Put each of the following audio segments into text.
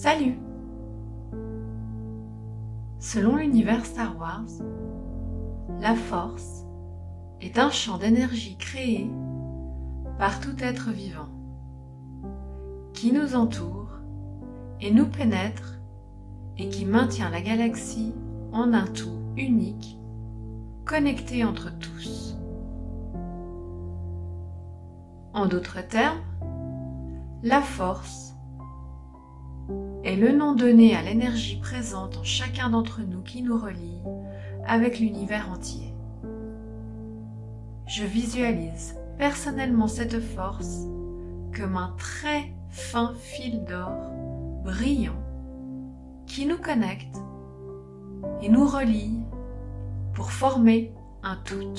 Salut Selon l'univers Star Wars, la force est un champ d'énergie créé par tout être vivant qui nous entoure et nous pénètre et qui maintient la galaxie en un tout unique, connecté entre tous. En d'autres termes, la force est le nom donné à l'énergie présente en chacun d'entre nous qui nous relie avec l'univers entier. Je visualise personnellement cette force comme un très fin fil d'or brillant qui nous connecte et nous relie pour former un tout.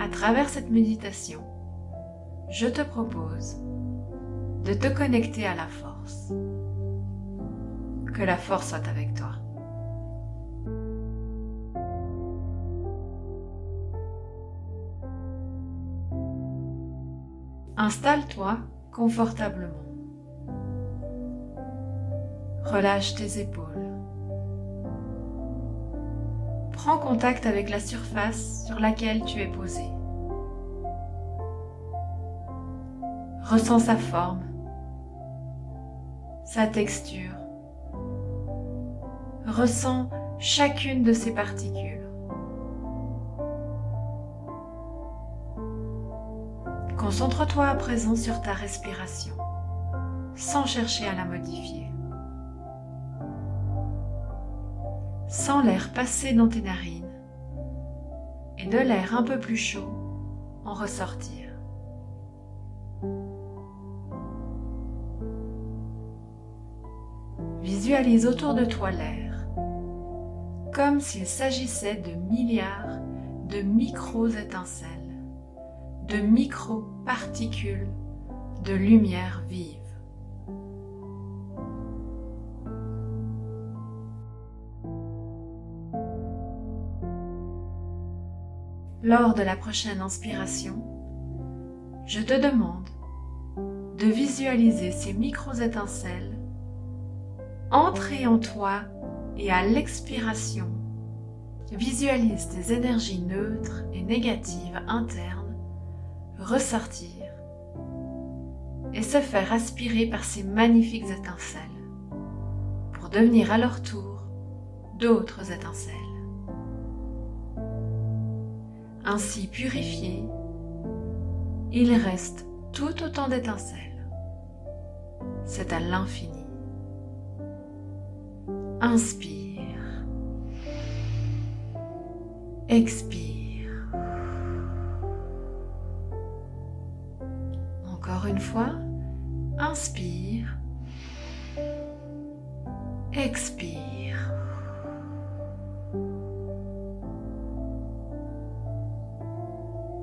À travers cette méditation, je te propose de te connecter à la force. Que la force soit avec toi. Installe-toi confortablement. Relâche tes épaules. Prends contact avec la surface sur laquelle tu es posé. Ressens sa forme, sa texture. Ressens chacune de ses particules. Concentre-toi à présent sur ta respiration, sans chercher à la modifier. Sens l'air passer dans tes narines et de l'air un peu plus chaud en ressortir. Visualise autour de toi l'air, comme s'il s'agissait de milliards de micro-étincelles de micro-particules de lumière vive. Lors de la prochaine inspiration, je te demande de visualiser ces micro-étincelles entrer en toi et à l'expiration, visualise des énergies neutres et négatives internes ressortir et se faire aspirer par ces magnifiques étincelles pour devenir à leur tour d'autres étincelles. Ainsi purifiés, il reste tout autant d'étincelles. C'est à l'infini. Inspire. Expire. une fois, inspire, expire.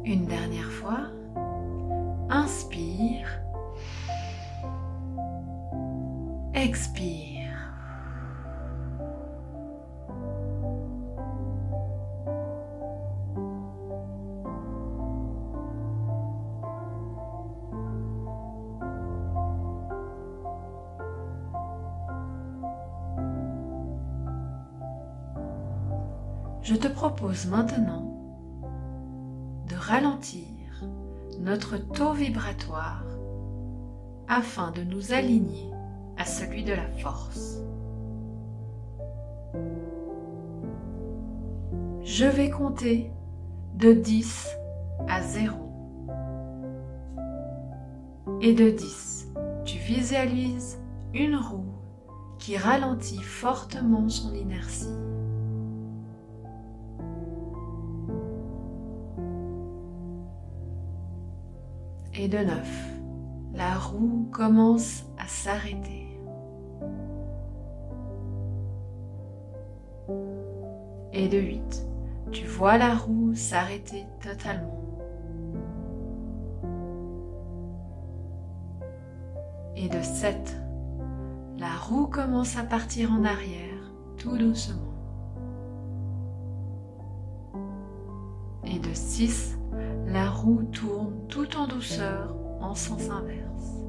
Une dernière fois, inspire, expire. Je te propose maintenant de ralentir notre taux vibratoire afin de nous aligner à celui de la force. Je vais compter de 10 à 0. Et de 10, tu visualises une roue qui ralentit fortement son inertie. Et de 9, la roue commence à s'arrêter. Et de 8, tu vois la roue s'arrêter totalement. Et de 7, la roue commence à partir en arrière tout doucement. Et de 6, la roue tourne tout en douceur en sens inverse.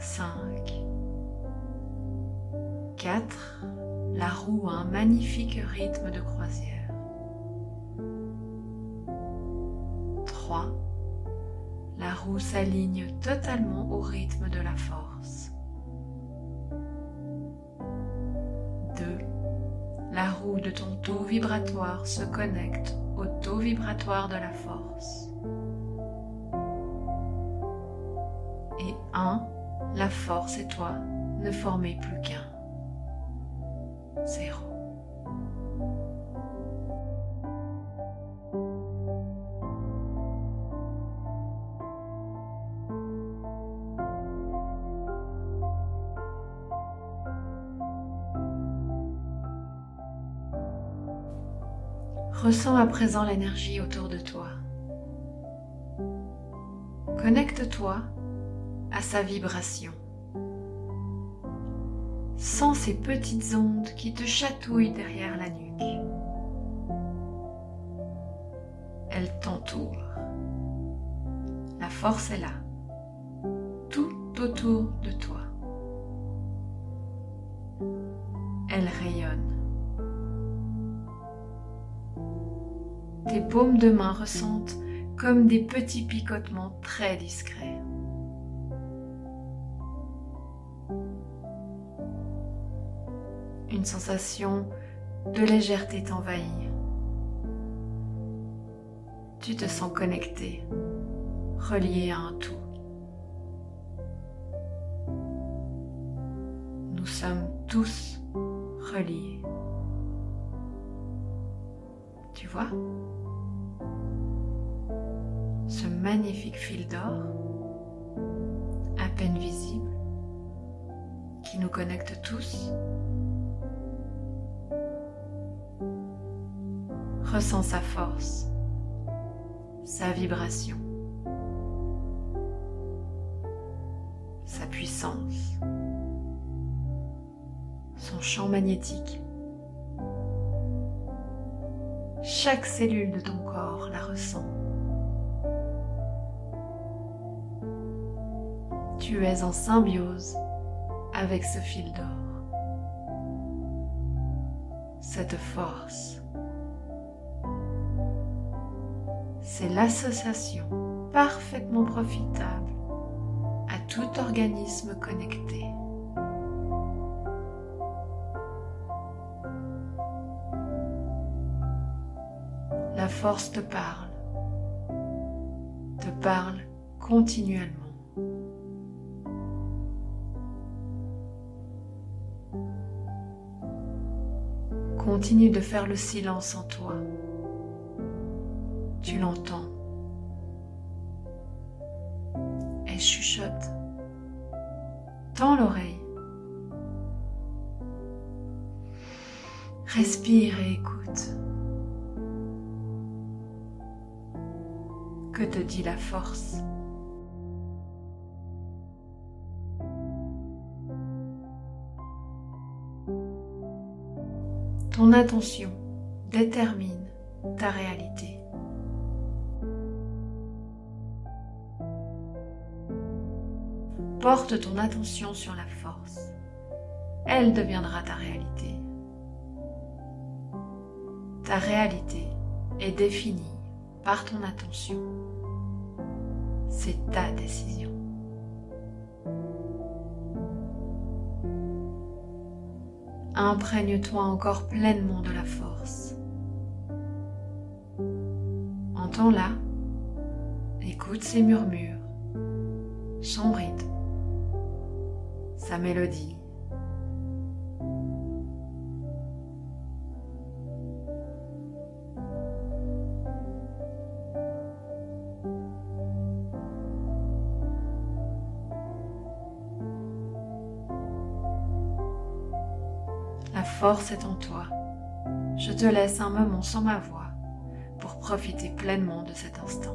5, 4, la roue a un magnifique rythme de croisière. 3, la roue s'aligne totalement au rythme de la force. 2. La roue de ton taux vibratoire se connecte au taux vibratoire de la force. Et 1. La force et toi ne formez plus qu'un. Ressens à présent l'énergie autour de toi. Connecte-toi à sa vibration. Sens ces petites ondes qui te chatouillent derrière la nuque. Elles t'entourent. La force est là, tout autour de toi. Elle rayonne. Tes paumes de main ressentent comme des petits picotements très discrets. Une sensation de légèreté t'envahit. Tu te sens connecté, relié à un tout. Nous sommes tous reliés. Tu vois? Ce magnifique fil d'or, à peine visible, qui nous connecte tous. Ressens sa force, sa vibration, sa puissance, son champ magnétique. Chaque cellule de ton corps la ressent. Tu es en symbiose avec ce fil d'or. Cette force. C'est l'association parfaitement profitable à tout organisme connecté. la force te parle, te parle continuellement. Continue de faire le silence en toi. Tu l'entends. Elle chuchote. Tends l'oreille. Respire et écoute. Que te dit la force? Ton attention détermine ta réalité. Porte ton attention sur la force. Elle deviendra ta réalité. Ta réalité est définie par ton attention. C'est ta décision. Imprègne-toi encore pleinement de la force. Entends-la, écoute ses murmures, son rythme, sa mélodie. Force en toi. Je te laisse un moment sans ma voix pour profiter pleinement de cet instant.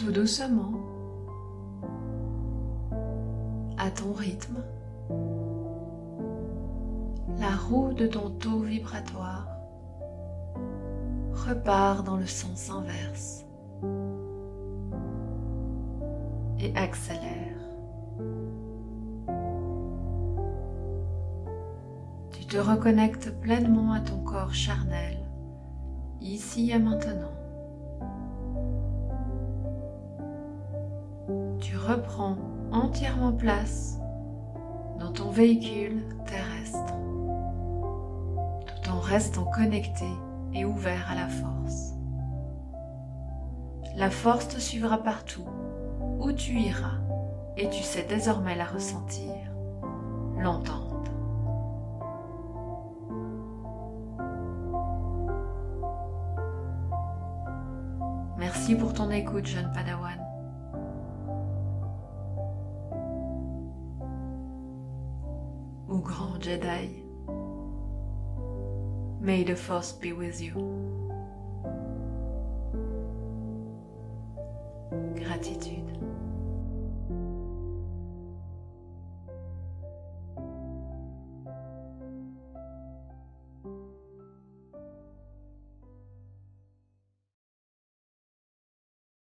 Tout doucement, à ton rythme, la roue de ton taux vibratoire repart dans le sens inverse et accélère. Tu te reconnectes pleinement à ton corps charnel, ici et maintenant. Tu reprends entièrement place dans ton véhicule terrestre, tout en restant connecté et ouvert à la force. La force te suivra partout où tu iras et tu sais désormais la ressentir, l'entendre. Merci pour ton écoute, jeune Padawan. Ou grand Jedi. May the force be with you. Gratitude.